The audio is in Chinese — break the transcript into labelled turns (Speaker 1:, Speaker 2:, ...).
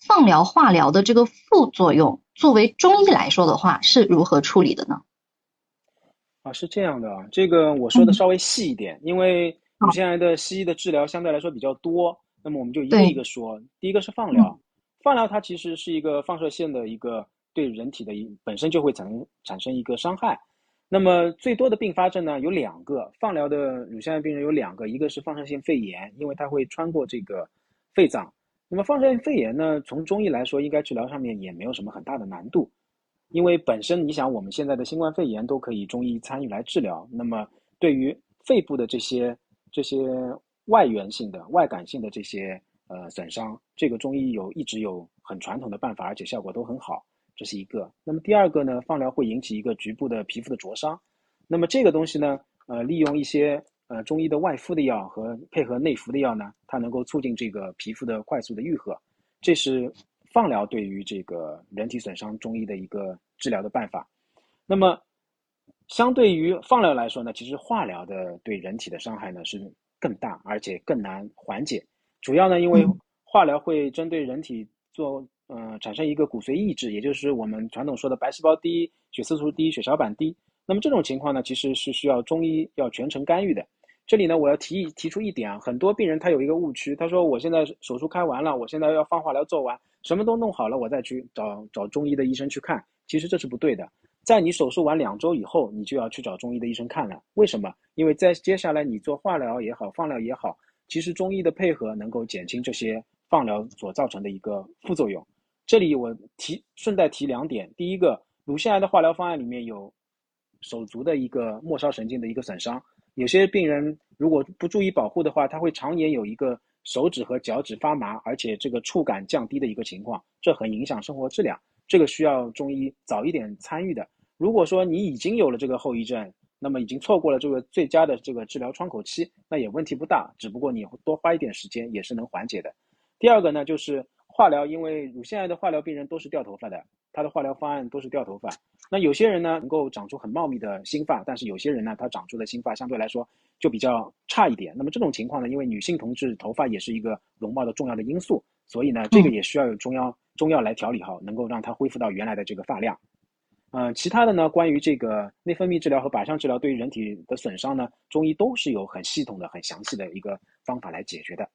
Speaker 1: 放疗、化疗的这个副作用，作为中医来说的话，是如何处理的呢？
Speaker 2: 啊，是这样的啊，这个我说的稍微细一点，因为乳腺癌的西医的治疗相对来说比较多，那么我们就一个一个说。第一个是放疗，放疗它其实是一个放射线的一个对人体的一本身就会产生产生一个伤害。那么最多的并发症呢有两个，放疗的乳腺癌病人有两个，一个是放射性肺炎，因为它会穿过这个肺脏。那么放射性肺炎呢，从中医来说，应该治疗上面也没有什么很大的难度。因为本身你想，我们现在的新冠肺炎都可以中医参与来治疗。那么对于肺部的这些这些外源性的、外感性的这些呃损伤，这个中医有一直有很传统的办法，而且效果都很好，这是一个。那么第二个呢，放疗会引起一个局部的皮肤的灼伤。那么这个东西呢，呃，利用一些呃中医的外敷的药和配合内服的药呢，它能够促进这个皮肤的快速的愈合。这是。放疗对于这个人体损伤，中医的一个治疗的办法。那么，相对于放疗来说呢，其实化疗的对人体的伤害呢是更大，而且更难缓解。主要呢，因为化疗会针对人体做，呃，产生一个骨髓抑制，也就是我们传统说的白细胞低、血色素低、血小板低。那么这种情况呢，其实是需要中医要全程干预的。这里呢，我要提提出一点啊，很多病人他有一个误区，他说我现在手术开完了，我现在要放化疗做完。什么都弄好了，我再去找找中医的医生去看。其实这是不对的，在你手术完两周以后，你就要去找中医的医生看了。为什么？因为在接下来你做化疗也好，放疗也好，其实中医的配合能够减轻这些放疗所造成的一个副作用。这里我提顺带提两点：第一个，乳腺癌的化疗方案里面有手足的一个末梢神经的一个损伤，有些病人如果不注意保护的话，他会常年有一个。手指和脚趾发麻，而且这个触感降低的一个情况，这很影响生活质量。这个需要中医早一点参与的。如果说你已经有了这个后遗症，那么已经错过了这个最佳的这个治疗窗口期，那也问题不大。只不过你多花一点时间也是能缓解的。第二个呢，就是化疗，因为乳腺癌的化疗病人都是掉头发的，他的化疗方案都是掉头发。那有些人呢能够长出很茂密的新发，但是有些人呢他长出的新发相对来说。就比较差一点。那么这种情况呢，因为女性同志头发也是一个容貌的重要的因素，所以呢，这个也需要有中药中药来调理好，能够让它恢复到原来的这个发量。嗯，其他的呢，关于这个内分泌治疗和靶向治疗对于人体的损伤呢，中医都是有很系统的、很详细的一个方法来解决的。